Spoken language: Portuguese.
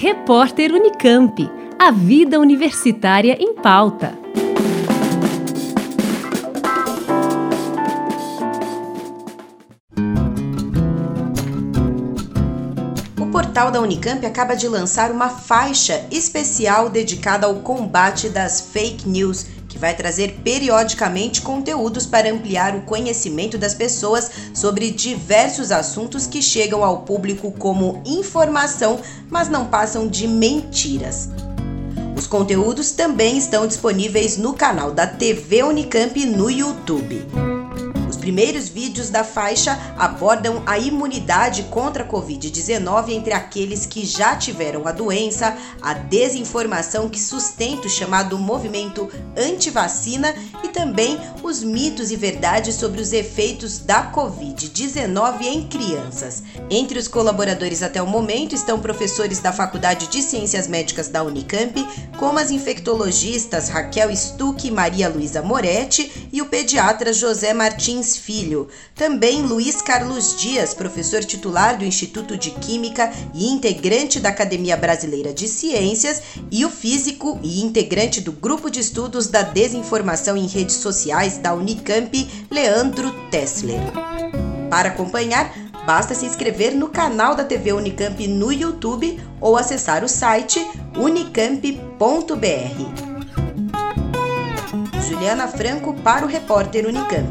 Repórter Unicamp. A vida universitária em pauta. O portal da Unicamp acaba de lançar uma faixa especial dedicada ao combate das fake news que vai trazer periodicamente conteúdos para ampliar o conhecimento das pessoas sobre diversos assuntos que chegam ao público como informação, mas não passam de mentiras. Os conteúdos também estão disponíveis no canal da TV Unicamp no YouTube primeiros vídeos da faixa abordam a imunidade contra a Covid-19 entre aqueles que já tiveram a doença, a desinformação que sustenta o chamado movimento anti-vacina e também os mitos e verdades sobre os efeitos da Covid-19 em crianças. Entre os colaboradores até o momento estão professores da Faculdade de Ciências Médicas da Unicamp, como as infectologistas Raquel Stuck e Maria Luísa Moretti e o pediatra José Martins Filho. Também Luiz Carlos Dias, professor titular do Instituto de Química e integrante da Academia Brasileira de Ciências, e o físico e integrante do Grupo de Estudos da Desinformação em Redes Sociais da Unicamp, Leandro Tessler. Para acompanhar, basta se inscrever no canal da TV Unicamp no YouTube ou acessar o site unicamp.br. Juliana Franco para o repórter Unicamp.